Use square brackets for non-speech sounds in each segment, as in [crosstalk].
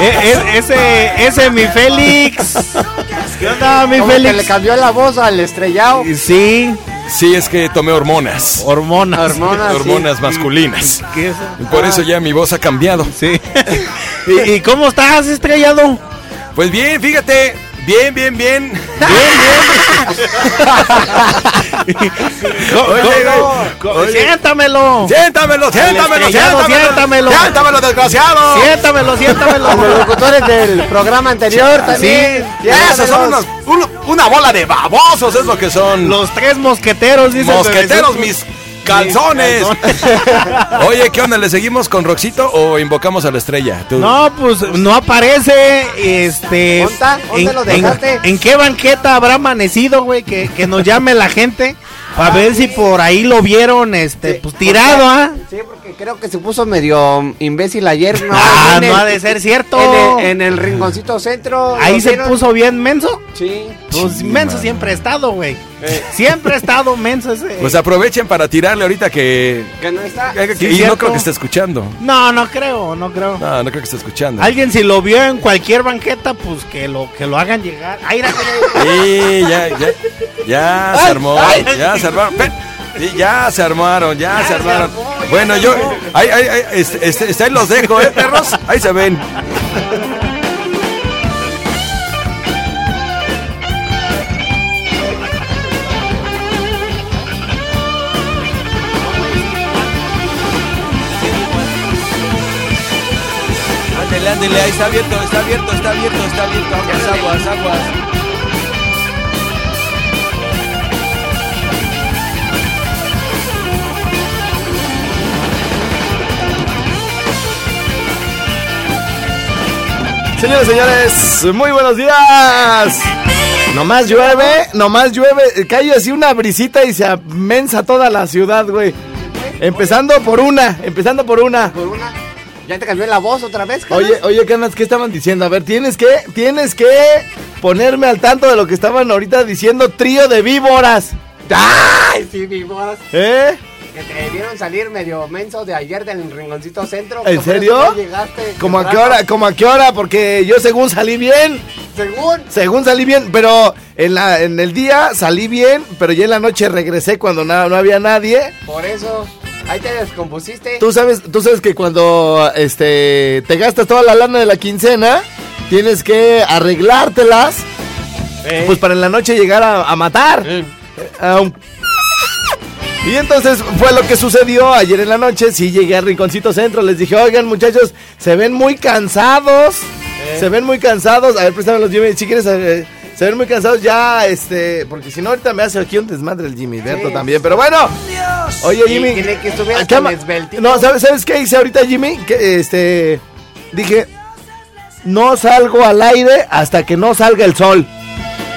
E- e- ese, ese mi Félix. ¿Qué onda, mi Como que le Félix? cambió la voz al estrellado. Sí, Sí, es que tomé hormonas. hormonas. Hormonas. Hormonas masculinas. ¿Qué es? Por eso ya mi voz ha cambiado. Sí. [laughs] ¿Y, y cómo estás, estrellado? Pues bien, fíjate. Bien, bien, bien. [laughs] Co- Oye. Siéntamelo. Siéntamelo, siéntamelo, siéntamelo. siéntamelo. Siéntamelo, desgraciado. Siéntamelo, siéntamelo. Los locutores del programa anterior también. Ya, esos son unos, un- una bola de babosos, es lo que son. Los tres mosqueteros, dice el mosqueteros, mis calzones. Oye, ¿qué onda? ¿Le seguimos con Roxito o invocamos a la estrella? Tú. No, pues no aparece. Este. ¿Dónde está? ¿Dónde lo dejaste? en- en qué banqueta habrá amanecido, güey? Que, que nos llame la gente. Para ver si por ahí lo vieron, este, pues tirado, ¿ah? Sí, porque creo que se puso medio imbécil ayer. No, Ah, en el- no ha de ser cierto. En el, en el rinconcito centro. Ahí ¿lo se vieron? puso bien menso. Sí. Pues menso siempre ha estado, güey. Siempre ha estado menso ese. Pues aprovechen para tirarle ahorita que. Que no está. que- Sí, y no creo que esté escuchando. No, no creo, no creo. No, no creo que esté escuchando. Alguien si lo vio en cualquier banqueta, pues que lo que lo hagan llegar. Ay, Sí, ya, ya. Ya se armó. Ya se armaron. Ve, sí, ya se armaron, ya se armaron. Bueno, yo. Ahí, ahí, ahí, este, este, este, ahí los dejo, ¿eh, perros? Ahí se ven. Ahí está abierto, está abierto, está abierto, está abierto. Aguas, aguas, aguas. Señores, señores, muy buenos días. Nomás llueve, nomás llueve, cae así una brisita y se amensa toda la ciudad, güey. Empezando por una, empezando por una. Por una. Ya te cambió la voz otra vez, carnal? Oye, oye, Canas, ¿qué estaban diciendo? A ver, tienes que, tienes que ponerme al tanto de lo que estaban ahorita diciendo trío de víboras. ¡Ay, sí, voz! ¿Eh? Que te vieron salir medio menso de ayer del rinconcito centro. ¿En serio? llegaste ¿Cómo a qué hora? ¿Cómo a qué hora? Porque yo según salí bien. Según. Según salí bien, pero en, la, en el día salí bien, pero ya en la noche regresé cuando no había nadie. Por eso. Ahí te descompusiste. Tú sabes, tú sabes que cuando este te gastas toda la lana de la quincena, tienes que arreglártelas, pues para en la noche llegar a, a matar. A un- Y entonces fue lo que sucedió ayer en la noche. Sí llegué al Rinconcito Centro, les dije, oigan muchachos, se ven muy cansados. Se ven muy cansados. A ver, préstame los Jimmy, si quieres... eh, se ven muy cansados ya, este, porque si no ahorita me hace aquí un desmadre el Jimmy Berto Sí. también, pero bueno. Oye, Y Jimmy. tiene que estuviera acá. No, ¿sabes, ¿sabes qué hice ahorita, Jimmy? Que este. Dije. No salgo al aire hasta que no salga el sol.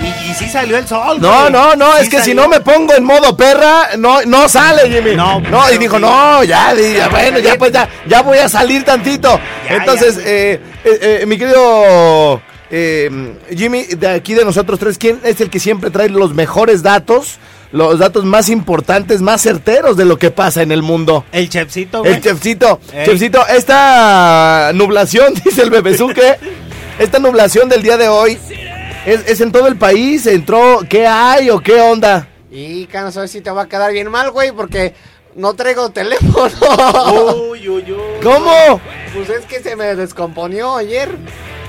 Y, y sí salió el sol. No, güey. no, no, Sí es que si no me pongo en modo perra, no, no sale, Jimmy. No, no, y dijo, sí. no, ya, ya, bueno, ya pues ya, ya voy a salir tantito. Ya, Entonces, ya. eh, eh, eh, mi querido eh, Jimmy, de aquí de nosotros tres, ¿quién es el que siempre trae los mejores datos? Los datos más importantes, más certeros de lo que pasa en el mundo. El chefcito, güey. El chefcito, Ey. chefcito, esta nublación, [laughs] dice el bebezuque, esta nublación del día de hoy, ¿es, es en todo el país? ¿Entró? ¿Qué hay o qué onda? Y que no sé si te va a quedar bien mal, güey, porque no traigo [laughs] teléfono. Uy, uy, uy. ¿Cómo? Pues es que se me descomponió ayer.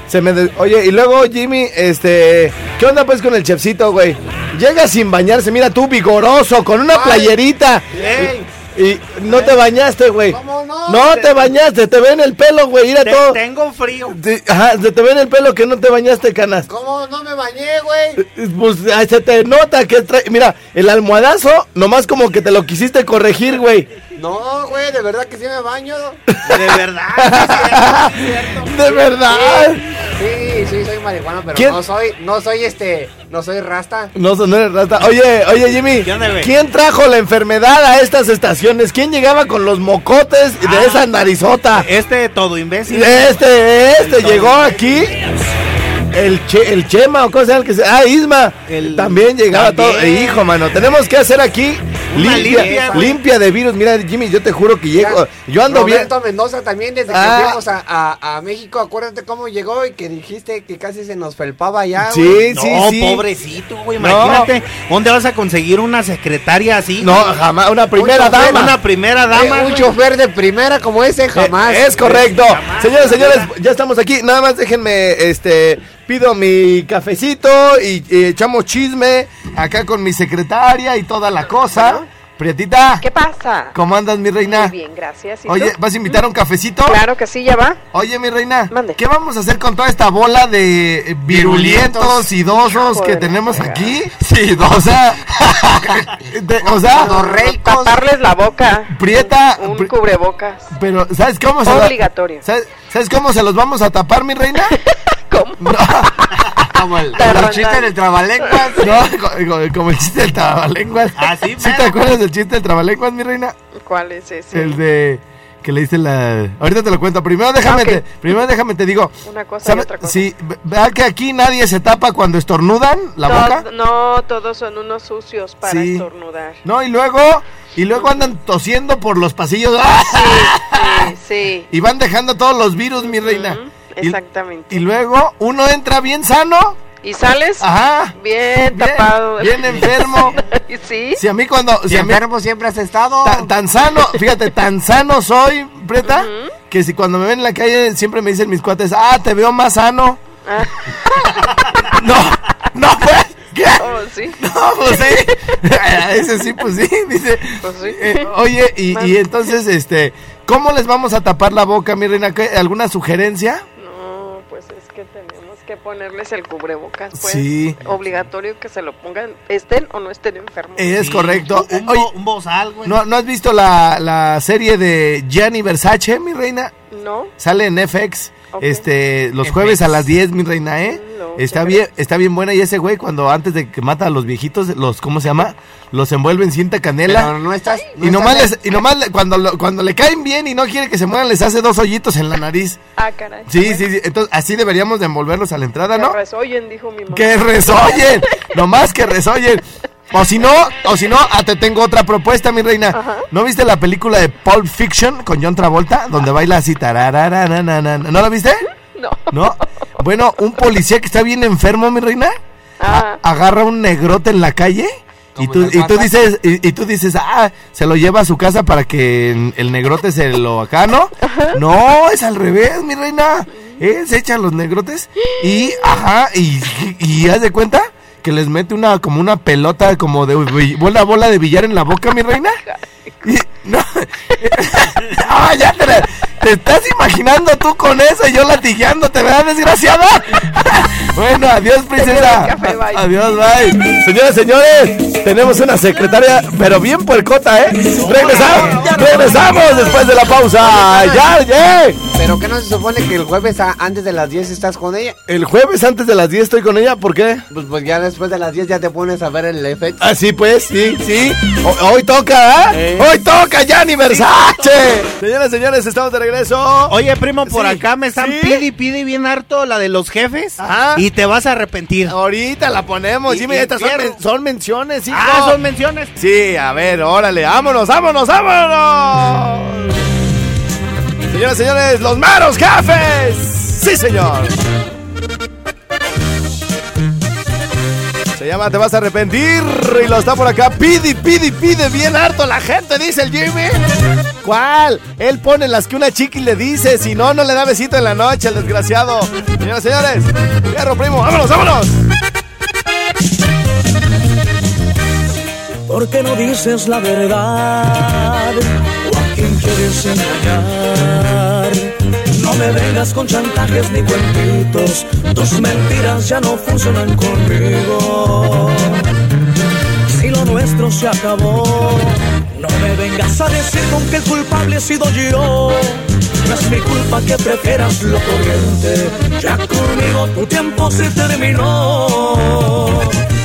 Se me de- Oye, y luego Jimmy, este, ¿qué onda pues con el chefcito, güey? Llega sin bañarse, mira tú, vigoroso, con una Ay. playerita. Y no te bañaste, güey. ¿Cómo no? No te bañaste, te ven el pelo, güey, mira te- todo. tengo frío. Te- Ajá, se te ve en el pelo que no te bañaste, canas. ¿Cómo no me bañé, güey? Pues se te nota que trae. Mira, el almohadazo, nomás como que te lo quisiste corregir, güey. No, güey, de verdad que sí me baño. [laughs] De verdad. sí, sí. De verdad. Sí, sí, soy marihuana, pero ¿Quién? no soy, no soy este, no soy rasta. No, no eres rata. Oye, oye, Jimmy. ¿Qué onda, güey? ¿Quién trajo la enfermedad a estas estaciones? ¿Quién llegaba con los mocotes de Ah. esa narizota? Este todo imbécil. Este, este El llegó aquí. El, che, el Chema o cosa sea el que sea. Ah, Isma. El- también llegaba también. todo. Eh, hijo, mano. Tenemos que hacer aquí limpia, limpia, de virus. Mira, Jimmy, yo te juro que llego. Yo ando bien. Roberto Mendoza también, desde que Ah. fuimos a, a, a México, acuérdate cómo llegó y que dijiste que casi se nos felpaba allá, Sí. No, sí, sí. pobrecito, güey. Imagínate, ¿dónde vas a conseguir una secretaria así? No, jamás. Una primera dama. Una primera Eh, dama. un güey. chofer de primera como ese, jamás. Eh, es correcto. Jamás. Señores, señores, ya estamos aquí. Nada más déjenme, este, pido mi cafecito y, y echamos chisme acá con mi secretaria y toda la cosa. Prietita, ¿Qué pasa? ¿cómo andas, mi reina? Muy bien, gracias. ¿Y Oye, tú? ¿vas a invitar a un cafecito? Claro que sí, ya va. Oye, mi reina, Mande. ¿qué vamos a hacer con toda esta bola de virulientos, idosos Hijo que tenemos aquí? Sí, o sea, de- o sea. Taparles la boca. Prieta, Un pri- cubrebocas. pero ¿sabes cómo se Obligatorio. ¿sabes, ¿Sabes cómo se los vamos a tapar, mi reina? [laughs] ¿Cómo? [laughs] No. Como el, como el chiste del trabalenguas. No, co- co- como el chiste del trabalenguas. Ah, sí, ¿Sí te acuerdas del chiste del trabalenguas, mi reina? ¿Cuál es ese? El de que le dice la Ahorita te lo cuento. Primero déjame Ah, te, primero déjame te digo. Una cosa y ¿sabe- otra cosa. Sí, ve- ¿verdad que aquí nadie se tapa cuando estornudan la no, boca? no, todos son unos sucios para Sí. estornudar. No, y luego y luego andan tosiendo por los pasillos. ¡Ah! Sí, [laughs] sí. Y van dejando todos los virus, mi reina. Exactamente. Y, luego uno entra bien sano. ¿Y sales? Ajá. Bien, Bien, tapado. bien enfermo. [laughs] sí. Si a mí cuando Si a mí- enfermo siempre has estado. Ta- tan sano, fíjate, tan sano soy, Preta, que si cuando me ven en la calle siempre me dicen mis cuates, ah, te veo más sano. Ah. [laughs] no, no, pues, ¿qué? Oh, sí. No, pues sí. [laughs] Ese sí, pues sí, dice. Pues sí. Eh, oye, y, y entonces, este, ¿cómo les vamos a tapar la boca, mi reina? ¿Qué- ¿Alguna sugerencia? Que ponerles el cubrebocas, pues. Sí. Obligatorio que se lo pongan, estén o no estén enfermos. Es Sí, correcto. Un, Oye, bo- un bozal, güey. ¿no, ¿no has visto la, la serie de Gianni Versace, mi reina? No, Sale en FX. Este, los jueves a las 10, mi reina, ¿eh? Mm, no, está bien, está bien buena y ese güey cuando antes de que mata a los viejitos, los ¿cómo se llama? Los envuelve en cinta canela. Pero no estás. no y nomás estás- les, y nomás le- cuando lo- cuando le caen bien y no quiere que se mueran les hace dos hoyitos en la nariz. ah, caray. Sí, sí, sí. Entonces así deberíamos de envolverlos a la entrada, Que ¿no? resoyen, dijo mi mamá. Que resoyen, [laughs] nomás que resoyen. O si no, o si no, ah, te tengo otra propuesta, mi reina. Ajá. ¿No viste la película de Pulp Fiction con John Travolta? Donde baila así. ¿no la viste? No. ¿No? Bueno, un policía que está bien enfermo, mi reina, Ah, agarra un negrote en la calle y tú, y tú dices, y, y tú dices, ah, se lo lleva a su casa para que el negrote se lo acá, ¿no? No, es al revés, mi reina. Él se echa los negrotes y, ajá, y, y, haz de cuenta que les mete una, como una pelota, como de bola, bola de billar en la boca, mi reina. Y, no, [laughs] Ah, ya te, la- te estás imaginando tú con eso y yo latigueándote, ¿verdad, desgraciada? [laughs] bueno, adiós, princesa. Señor, café, bye. Adiós, bye. Señores, señores, tenemos una secretaria, pero bien puercota, ¿eh? Regresamos, regresamos después de la pausa. Ya, ya. Pero que no se supone que el jueves antes de las 10 estás con ella. El jueves antes de las 10 estoy con ella, ¿por qué? Pues, pues ya después de las 10 ya te pones a ver el efecto. Ah, sí, pues, sí, sí. O- hoy toca, ¿eh? Hoy toca Gianni Versace. Señoras, señores, estamos de regreso. Oye, primo, por Sí, acá me están sí. pide y pide bien harto la de los jefes. Ajá. Y te vas a arrepentir. Ahorita la ponemos. Y- Jimmy, y estas son, quiero. men- son menciones, hijo. Ah, son menciones. Sí, a ver, órale, vámonos, vámonos, vámonos. Señoras, señores, los maros jefes. Sí, señor. Se llama Te vas a arrepentir y lo está por acá. Pide, pide, pide bien harto la gente, dice el Jimmy. ¿Cuál? Él pone las que una chiqui le dice, si no, no le da besito en la noche, el desgraciado. Señoras y señores, fierro primo, vámonos, vámonos. ¿Por qué no dices la verdad? ¿O a quién quieres engañar? No me vengas con chantajes ni cuentitos. Tus mentiras ya no funcionan conmigo. Si lo nuestro se acabó, no me vengas a decir con el culpable he sido yo. No es mi culpa que prefieras lo corriente. Ya conmigo tu tiempo se terminó.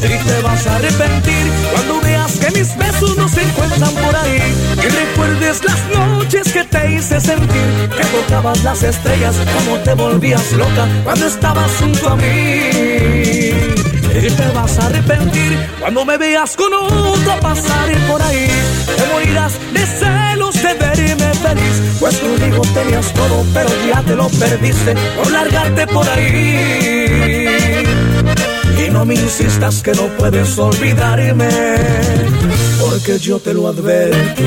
Y te vas a arrepentir cuando veas que mis besos no se encuentran por ahí. Y recuerdes las noches que te hice sentir. Que tocabas las estrellas como te volvías loca cuando estabas junto a mí. Y te vas a arrepentir cuando me veas con otro pasar por ahí. Te morirás de celos de verme feliz. Pues conmigo tenías todo, pero ya te lo perdiste por largarte por ahí. Y no me insistas que no puedes olvidarme, porque yo te lo advertí.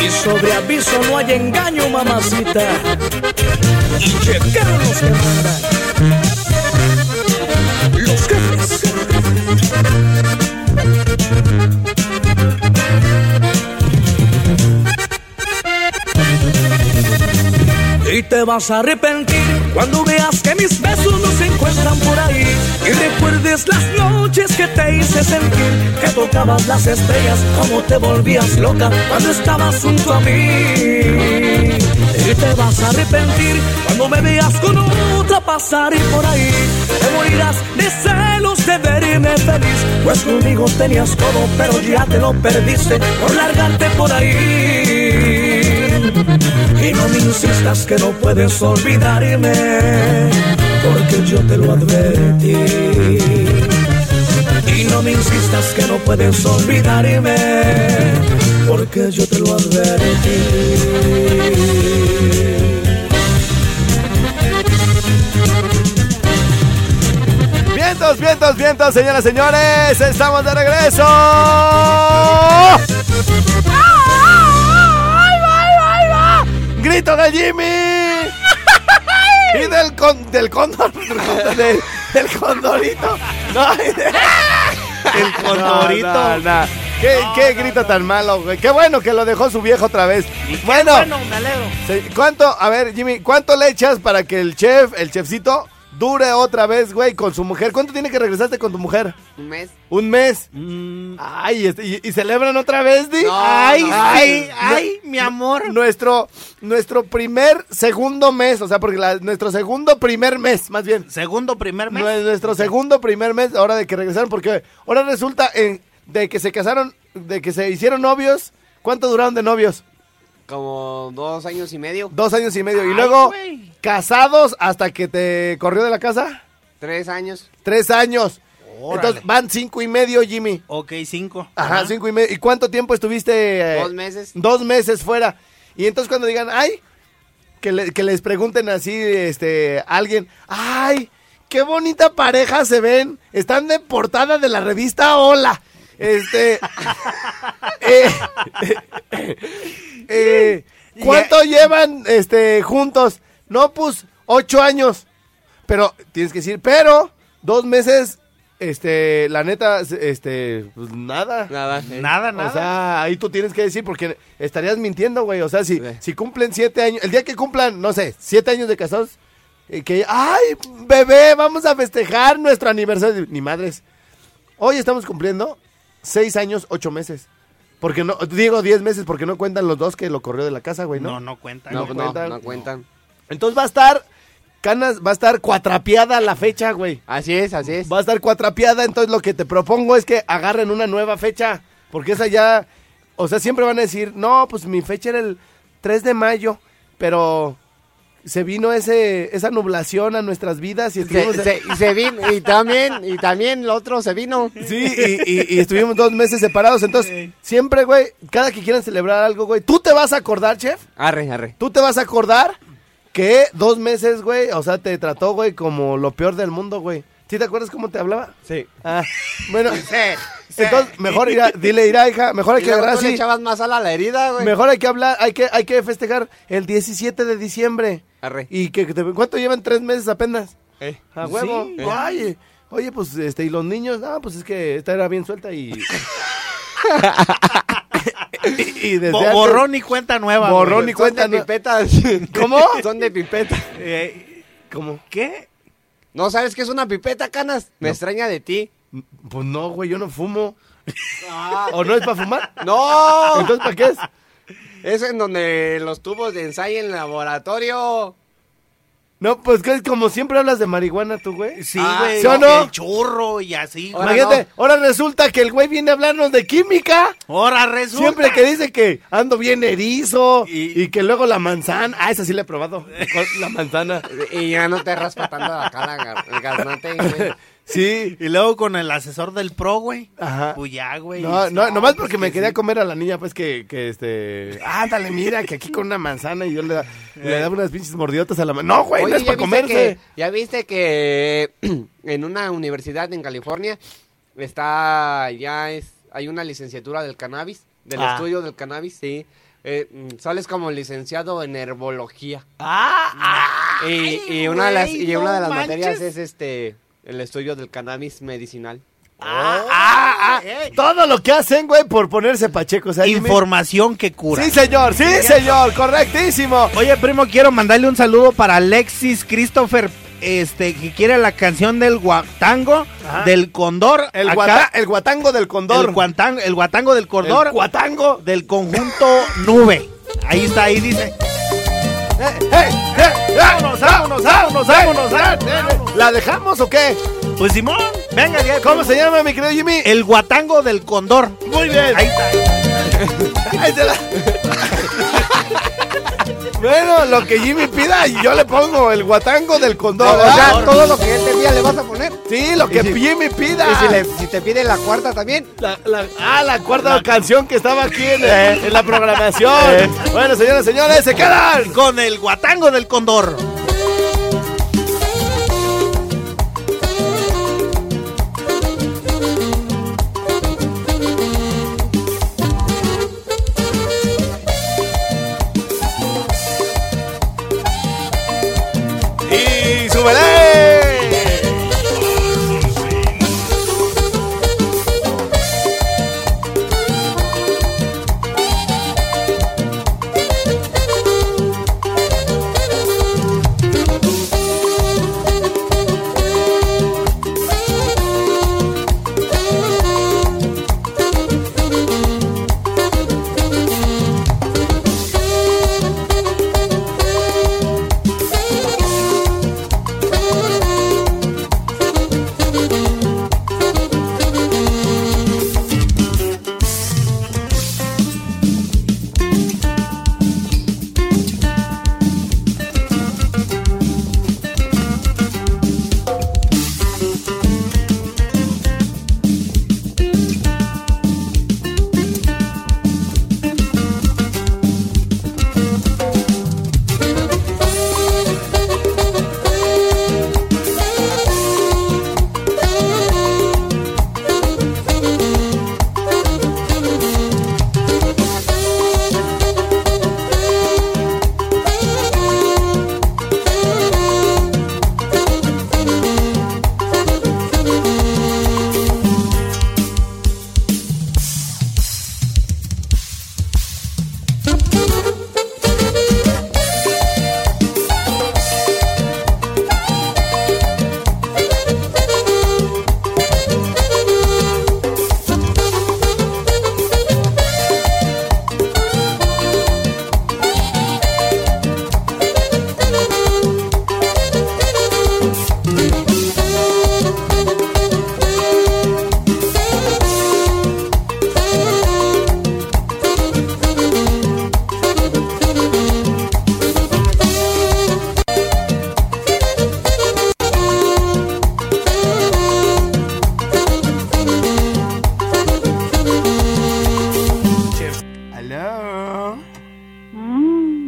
Y sobre aviso no hay engaño, mamacita. Y chequean los que. Los jefes. Y te vas a arrepentir cuando veas que mis besos no se encuentran por ahí. Y recuerdes las noches que te hice sentir que tocabas las estrellas como te volvías loca cuando estabas junto a mí. Y te vas a arrepentir cuando me veas con otra pasar y por ahí. Te morirás de celos de verme feliz. Pues conmigo tenías todo, pero ya te lo perdiste por largarte por ahí. Y no me insistas que no puedes olvidarme, porque yo te lo advertí. Y no me insistas que no puedes olvidarme, porque yo te lo advertí. Vientos, vientos, vientos, señoras señores, estamos de regreso. Grito de Jimmy [laughs] y del con, [laughs] del cóndor, del, del condorito. No, [laughs] El condorito. No, no, no. ¿Qué, qué grito tan malo, güey. Qué bueno que lo dejó su viejo otra vez. Bueno, Bueno, me alegro. ¿cuánto, a ver, Jimmy, cuánto le echas para que el chef, el chefcito, dure otra vez, güey, con su mujer? ¿Cuánto tiene que regresarte con tu mujer? Un mes. ¿Un mes? Mm, Ay, este, y, y celebran otra vez, Di? No, ay, no. ay, no- ay, mi amor. Nuestro, nuestro primer, segundo mes, o sea, porque la- nuestro segundo primer mes, más bien. Segundo, primer mes. Nue- Nuestro segundo primer mes, ahora de que regresaron, porque ahora resulta en, de que se casaron, de que se hicieron novios. ¿Cuánto duraron de novios? Como dos años y medio. Dos años y medio. Y luego, casados hasta que te corrió de la casa. Tres años. Tres años. Órale. Entonces van cinco y medio, Jimmy. Ok, cinco. Ajá, cinco y medio. ¿Y cuánto tiempo estuviste? eh, Dos meses. Dos meses fuera. Y entonces cuando digan, ay, que, le- que les pregunten así, este, a alguien, ay, qué bonita pareja se ven. Están de portada de la revista Hola. Este, [laughs] eh, eh, ¿cuánto llevan, este, juntos? No, pues, ocho años. Pero, tienes que decir, pero, dos meses, este, la neta, este, pues nada. Nada. Nada, nada. O sea, ahí tú tienes que decir porque estarías mintiendo, güey. O sea, si, Sí. si cumplen siete años, el día que cumplan, no sé, siete años de casados, eh, que, ay, bebé, vamos a festejar nuestro aniversario. Ni madres. Hoy estamos cumpliendo seis años, ocho meses. Porque no, digo diez meses porque no cuentan los dos que lo corrió de la casa, güey, ¿no? no, no cuenta. no, no no, cuentan. no cuentan. Entonces va a estar, Canas, va a estar cuatrapeada la fecha, güey. Así es, así es. Va a estar cuatrapeada, entonces lo que te propongo es que agarren una nueva fecha, porque esa ya, o sea, siempre van a decir, no, pues mi fecha era el 3 de mayo, pero se vino ese esa nublación a nuestras vidas y estuvimos, Se, se- y se vino, y también, y también el otro se vino. sí, y, y- y estuvimos dos meses separados, entonces siempre, güey, cada que quieran celebrar algo, güey, tú te vas a acordar, chef, Arre, arre. tú te vas a acordar que dos meses, güey, o sea, te trató, güey, como lo peor del mundo, güey. ¿Sí te acuerdas cómo te hablaba? Sí. Ah, bueno, Entonces, mejor ir a- dile, irá, hija, mejor hay que agarrar así. echabas más a la herida, güey. Mejor hay que hablar, hay que, hay que festejar el 17 de diciembre. Arre. Y que, que te- ¿cuánto llevan? Tres meses apenas. Eh. A huevo. Sí. Oye, oye, pues, este, y los niños, ah, pues es que esta era bien suelta y. y, [laughs] [laughs] y desde Bo- antes- borrón y cuenta nueva. Borrón y Son cuenta, de pipetas. [laughs] ¿Cómo? Son de pipeta. Eh, ¿Cómo? ¿Qué? ¿No sabes qué es una pipeta, canas? Me extraña de ti. Pues no, güey, yo no fumo. ¿O no es para fumar? ¡No! Entonces, ¿para qué es? Es en donde los tubos de ensayo en el laboratorio. No, pues que como siempre hablas de marihuana tú, güey. Sí, Ah, güey. ¿sí o no? El churro y así. Ahora güey. Imagínate, ahora resulta que el güey viene a hablarnos de química. Ahora resulta. Siempre que dice que ando bien erizo y, Y- que luego la manzana. Ah, esa sí la he probado. La manzana. Y ya no te raspa tanto la gar- el garnate, güey. [laughs] Sí. [laughs] Y luego con el asesor del pro, güey. Ajá. Pues ya, güey. No, no, nomás pues porque me que quería sí. comer a la niña, pues que, que este. Ándale, mira, que aquí con una manzana y yo le, da- le daba unas pinches mordiotas a la mano. No, güey, no Oye, es ¿ya para viste, comerse. que, ya viste que [clears throat] en una universidad en California está, ya es, hay una licenciatura del cannabis, del Ah. estudio del cannabis, sí. Eh, mm, sales como licenciado en herbología. Ah, Y, y una de las, y una de no las materias manches. es este, el estudio del cannabis medicinal. Ah, ah, todo lo que hacen, güey, por ponerse pachecos. ahí, Información que cura. Sí, señor, sí, señor, correctísimo. Oye, primo, quiero mandarle un saludo para Alexis Christopher, este, que quiere la canción del guatango, Ajá. del condor. El, acá, guata- el guatango del condor. el, guatango, el guatango del condor, El guatango. del conjunto nube. Ahí está, ahí dice. ¡Eh, eh, eh! ¡Vámonos, vámonos. ¿La dejamos o qué? Pues Simón, venga, ya, ¿Cómo se llama, mi querido Jimmy? El guatango del condor. Muy bien. Ahí está. Ahí la- bueno, lo que Jimmy pida, yo le pongo el guatango del condor. o sea, todo lo que él te pida le vas a poner. Sí, lo que si- Jimmy pida. Y si, le- si te pide la cuarta también. La- la- ah, la cuarta canción que estaba aquí en, en la programación. Bueno, señoras y señores, se quedan. Con el guatango del condor.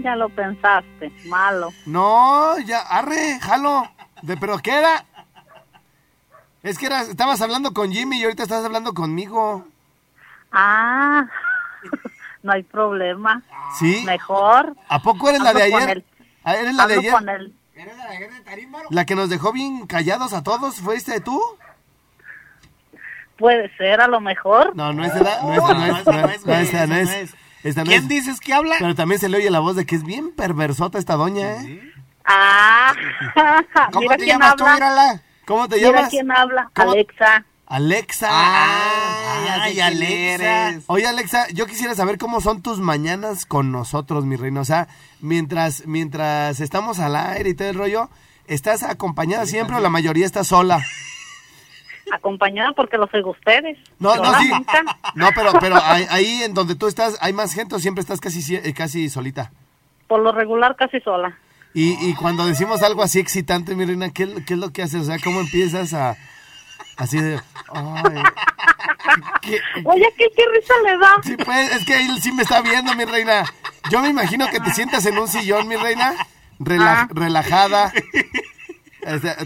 Ya lo pensaste, malo. No, ya, arre, jalo. ¿De pero qué era? Es que eras, estabas hablando con Jimmy y ahorita estás hablando conmigo. Ah, [laughs] no hay problema. ¿Sí? Mejor. ¿A poco eres la de ayer? él. Ah, ¿Eres la de ayer? con él. La que nos dejó bien callados a todos, ¿fuiste tú? Puede ser, a lo mejor. No, no es no es no es, no es, no es esa, no es. Esta no ¿Quién es. dices que habla? Pero también se le oye la voz de que es bien perversota esta doña, ¿eh? Ah, [laughs] mira quién habla. ¿Cómo te Mira llamas? quién habla. ¿Cómo? Alexa. Alexa. Ay, Alexa. Oye, Alexa, yo quisiera saber cómo son tus mañanas con nosotros, mi reina. O sea, mientras, mientras estamos al aire y todo el rollo, ¿estás acompañada siempre o la mayoría está sola? Acompañada porque los oigo ustedes. No, no, sí. No, pero, pero ahí, ahí en donde tú estás, ¿hay más gente o siempre estás casi, eh, casi solita? Por lo regular casi sola. Y, y cuando decimos algo así excitante, mi reina, ¿qué, qué es lo que haces? O sea, ¿cómo empiezas a... Así de... Ay, ¿qué- Oye, ¿qué, qué risa le da? Sí, pues, es que él sí me está viendo, mi reina. Yo me imagino que te sientas en un sillón, mi reina, rela- Ah. relajada.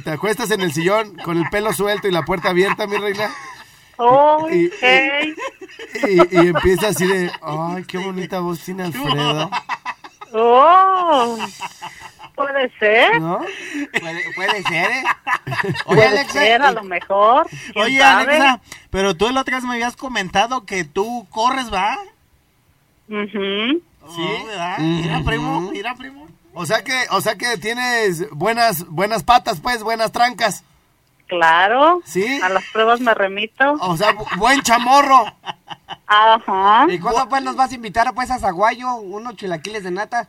Te acuestas en el sillón con el pelo suelto y la puerta abierta, mi reina. Oh, Y- hey. Y, y empieza así de, ay, qué bonita voz tiene Alfredo. Oh, puede ser. ¿No? Puede, puede ser, ¿eh? [laughs] Puede ser, a lo mejor. ¿Quién Oye, sabe? Alexa, pero tú el otro día me habías comentado que tú corres, ¿va? Ujú. Sí, ¿verdad? Mira, primo, mira, primo. O sea que, o sea que tienes buenas, buenas patas, pues, buenas trancas. Claro. ¿Sí? A las pruebas me remito. O sea, bu- buen chamorro. Ajá. ¿Y cuándo pues nos vas a invitar pues a Zaguayo? Unos chilaquiles de nata.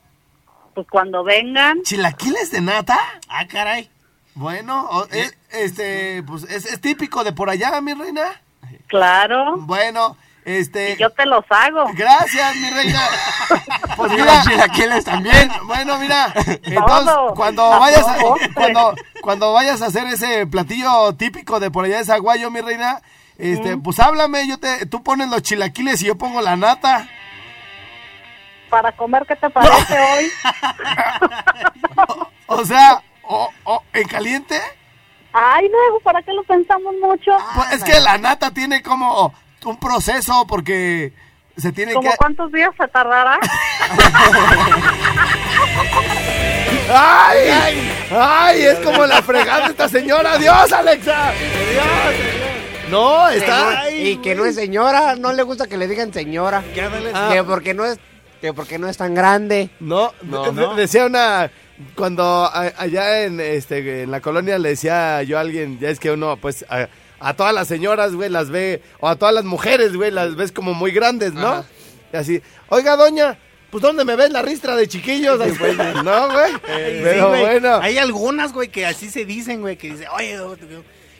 Pues cuando vengan. ¿Chilaquiles de nata? Ah, caray. Bueno, o- es- este, pues es, es típico de por allá, mi reina. Claro. Bueno, este. Y yo te los hago. Gracias, mi reina. [laughs] Pues mira, los chilaquiles también. Bueno, mira, [laughs] entonces cuando vayas a, cuando, cuando vayas a hacer ese platillo típico de por allá de Zaguayo, mi reina, este, pues háblame, yo te, tú pones los chilaquiles y yo pongo la nata. Para comer, ¿qué te parece [laughs] hoy? O sea, o, o, en caliente, Ay, luego, ¿para qué lo pensamos mucho? pues es que la nata tiene como un proceso porque se tiene ¿Como que... cuántos días se tardará? ¡Ay! ¡Ay! Es como la fregada de esta señora. ¡Dios, Alexa! ¡Dios! No, está. y que no es señora, no le gusta que le digan señora. ¿Qué? Ah. Que porque no es, que porque no es tan grande. No, No, de- no. decía una. Cuando a- allá en, este, en la colonia le decía yo a alguien, ya es que uno, pues, a, a todas las señoras, güey, las ve, o a todas las mujeres, güey, las ves como muy grandes, ¿no? Ajá. Y así, oiga, doña, pues, ¿dónde me ves la ristra de chiquillos? No, güey. Pero güey. bueno. Hay algunas, güey, que así se dicen, güey, que dicen, oye,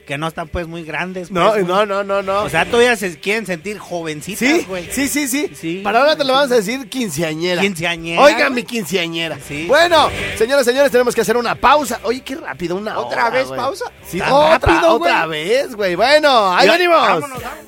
que no están pues muy grandes. No, pues, güey". no, no, no, no. O sea, todavía se quieren sentir jovencitas, Sí, güey. sí, sí, sí, Sí. Para ahora te lo vamos a decir quinceañera. Quinceañera, Oiga, mi quinceañera. Sí. Bueno, señoras, señores, tenemos que hacer una pausa. Oye, qué rápido, una ¿Otra hora, vez pausa? Sí, Tan otra, rápido, otra vez, güey. Bueno, ahí venimos. vámonos, vámonos.